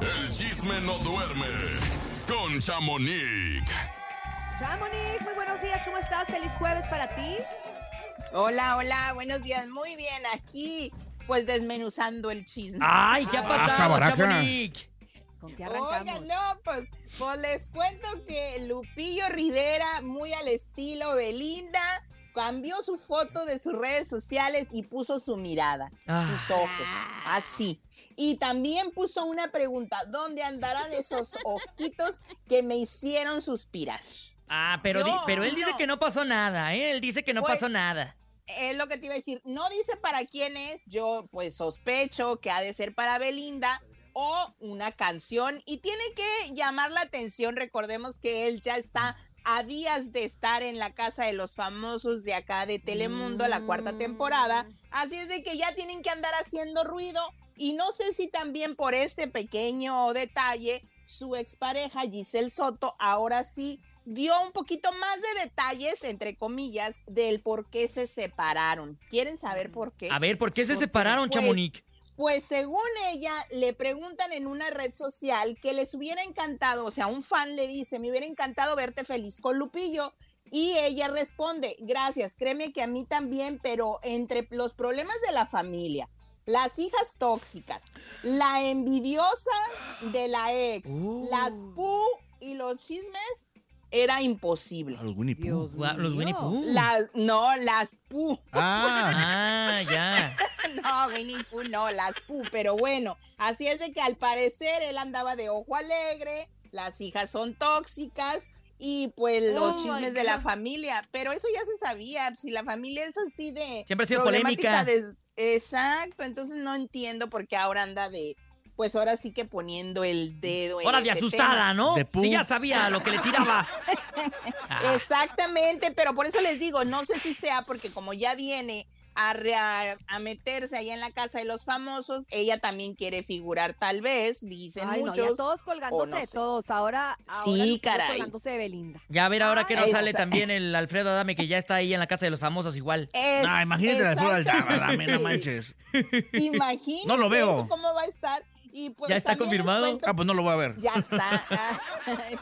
El chisme no duerme con Chamonix. Chamonix, muy buenos días, ¿cómo estás? Feliz jueves para ti. Hola, hola, buenos días. Muy bien, aquí pues desmenuzando el chisme. Ay, ¿qué ha Ah, pasado. Chamonix? ¿Con qué arrancamos? Oigan, no, pues, pues les cuento que Lupillo Rivera, muy al estilo Belinda, cambió su foto de sus redes sociales y puso su mirada, Ah. sus ojos, así. Y también puso una pregunta, ¿dónde andarán esos ojitos que me hicieron suspirar? Ah, pero, pero él dice que no pasó nada, ¿eh? Él dice que no Pues- pasó nada. es lo que te iba a decir. No dice para quién es. Yo, pues, sospecho que ha de ser para Belinda o una canción. Y tiene que llamar la atención. Recordemos que él ya está a días de estar en la casa de los famosos de acá de Telemundo, la cuarta temporada. Así es de que ya tienen que andar haciendo ruido. Y no sé si también por ese pequeño detalle, su expareja Giselle Soto ahora sí dio un poquito más de detalles, entre comillas, del por qué se separaron. ¿Quieren saber por qué? A ver, ¿por qué se Porque, separaron, pues, Chamonix? Pues según ella, le preguntan en una red social que les hubiera encantado, o sea, un fan le dice, me hubiera encantado verte feliz con Lupillo. Y ella responde, gracias, créeme que a mí también, pero entre los problemas de la familia, las hijas tóxicas, la envidiosa de la ex, Uh. las pu y los chismes, era imposible. Al Winnie Pooh. Los Winnie. Pooh. Las, no, las pu. Ah, Ah, ya. No, Winnie Pooh no, las Pooh, pero bueno, así es de que al parecer él andaba de ojo alegre, las hijas son tóxicas y pues Oh los my chismes de la familia, pero eso ya se sabía, si la familia es así de Siempre ha sido polémica. de- exacto, entonces no entiendo por qué ahora anda de pues ahora sí que poniendo el dedo en Hora de asustada, tema. ¿no? De. Sí, ya sabía lo que le tiraba. Ah, Exactamente, pero por eso les digo, no sé si sea porque como ya viene a, re- a, a meterse allá en la casa de los famosos, ella también quiere figurar tal vez, dicen Ay, no, ya muchos. todos colgándose, no sé. todos. Ahora, ahora Sí, caray. colgándose de Belinda. ya a ver ahora que nos sale también el Alfredo Adame, que ya está ahí en la casa de los famosos igual. Es- no, imagínate la flor exactamente. dame, no manches. Imagínense No lo veo. cómo va a estar. Y pues ¿Ya está confirmado? cuento- Ah, pues no lo voy a ver. Ya está. Ah,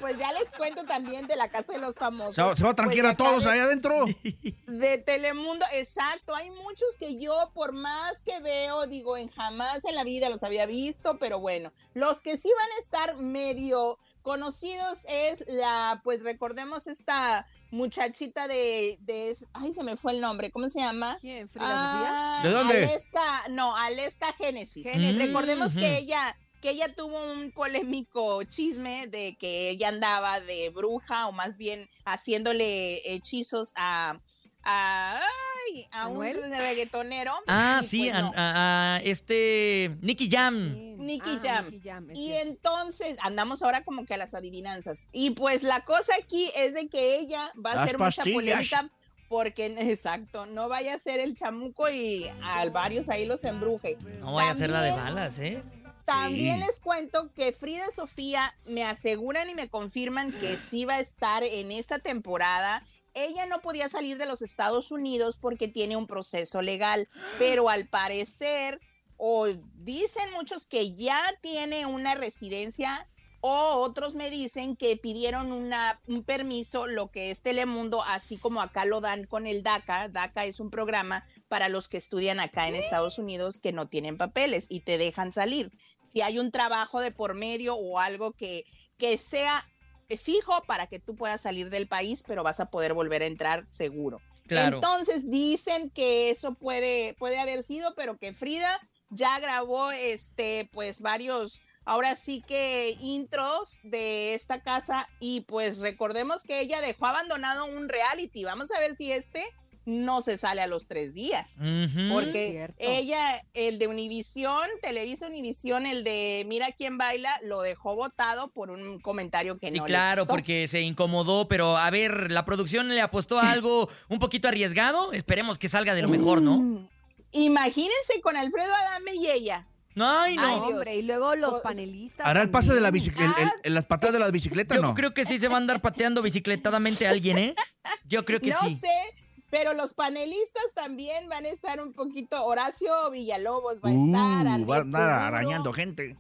pues ya les cuento también de la casa de los famosos. Se va, se va a Pues tranquear a todos de- ahí adentro. De Telemundo, exacto. Hay muchos que yo, por más que veo, digo, en jamás en la vida los había visto, pero bueno, los que sí van a estar medio conocidos es la, pues recordemos esta muchachita de, de ay, se me fue el nombre, ¿cómo se llama? ¿Quién? ¿Frida Ah, ¿De dónde? Aleska, no, Aleska Génesis. Génesis. Recordemos que ella que ella tuvo un polémico chisme de que ella andaba de bruja o más bien haciéndole hechizos a a, ay, a un reggaetonero. Ah, Y sí, pues a- no. a- a este Nicky Jam. Sí. Nicky Ah, Jam. Nicky Jam, Y cierto. entonces andamos ahora como que a las adivinanzas. Y pues la cosa aquí es de que ella va a Las hacer mucha polémica porque, exacto, no vaya a ser el chamuco y a varios ahí los embruje. No vaya a ser la de También- balas, ¿eh? También Sí. les cuento que Frida Sofía me aseguran y me confirman que sí va a estar en esta temporada. Ella no podía salir de los Estados Unidos porque tiene un proceso legal, pero al parecer, o dicen muchos que ya tiene una residencia, o otros me dicen que pidieron una, un permiso, lo que es Telemundo, así como acá lo dan con el DACA. DACA es un programa para los que estudian acá en Estados Unidos que no tienen papeles y te dejan salir. Si hay un trabajo de por medio o algo que, que sea fijo para que tú puedas salir del país, pero vas a poder volver a entrar seguro. Claro. Entonces dicen que eso puede, puede haber sido, pero que Frida ya grabó este, pues varios, ahora sí que intros de esta casa y pues recordemos que ella dejó abandonado un reality. Vamos a ver si este no se sale a los tres días. Porque Cierto. ella, el de Univisión, Televisa Univisión, el de Mira quién baila, lo dejó votado por un comentario que Sí, no le claro, gustó. porque se incomodó, pero a ver, la producción le apostó a algo un poquito arriesgado. Esperemos que salga de lo mejor, ¿no? Mm, Imagínense con Alfredo Adame y ella. Ay, no. Ay, No, hombre, y luego los panelistas. ¿Hará el pase de la bicicleta, las patadas de la bicicleta Yo no? creo que sí se va a andar pateando bicicletadamente a alguien, ¿eh? Yo creo que no sí. sé, Pero los panelistas también van a estar un poquito. Horacio Villalobos va a estar. Uh, va a Puro, arañando gente.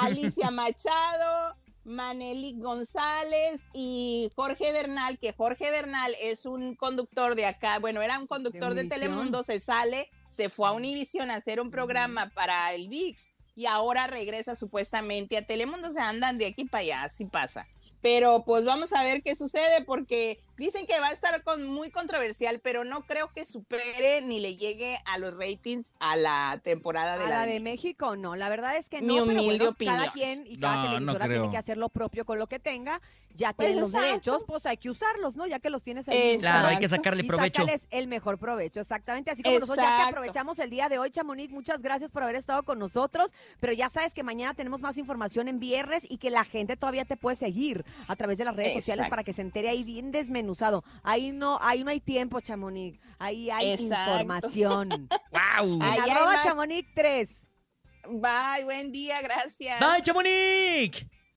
Alicia Machado, Maneli González y Jorge Bernal, que Jorge Bernal es un conductor de acá, bueno, era un conductor de. Telemundo, se sale, se fue a Univision a hacer un programa para el VIX y ahora regresa supuestamente a Telemundo, se andan de aquí para allá, así pasa. Pero pues vamos a ver qué sucede porque dicen que va a estar con, muy controversial, pero no creo que supere ni le llegue a los ratings a la temporada de A la, la de México, no. La verdad es que Mi no, pero humilde bueno, cada opinión. quien y cada No, no televisora tiene que hacer lo propio con lo que tenga. Ya Pues tienen los exacto. derechos, pues hay que usarlos, ¿no? Ya que los tienes ahí. Claro, hay que sacarle y provecho. sácales el mejor provecho, exactamente. Así como nosotros ya que aprovechamos el día de hoy, Chamonix, muchas gracias por haber estado con nosotros. Pero ya sabes que mañana tenemos más información en viernes y que la gente todavía te puede seguir a través de las redes sociales para que se entere ahí bien desmenuzado. Ahí no, ahí no hay tiempo, Chamonix. Ahí hay Exacto. información. ¡Wow! Ahí Arroba más. Chamonix 3. Bye, buen día, gracias. ¡Bye, Chamonix!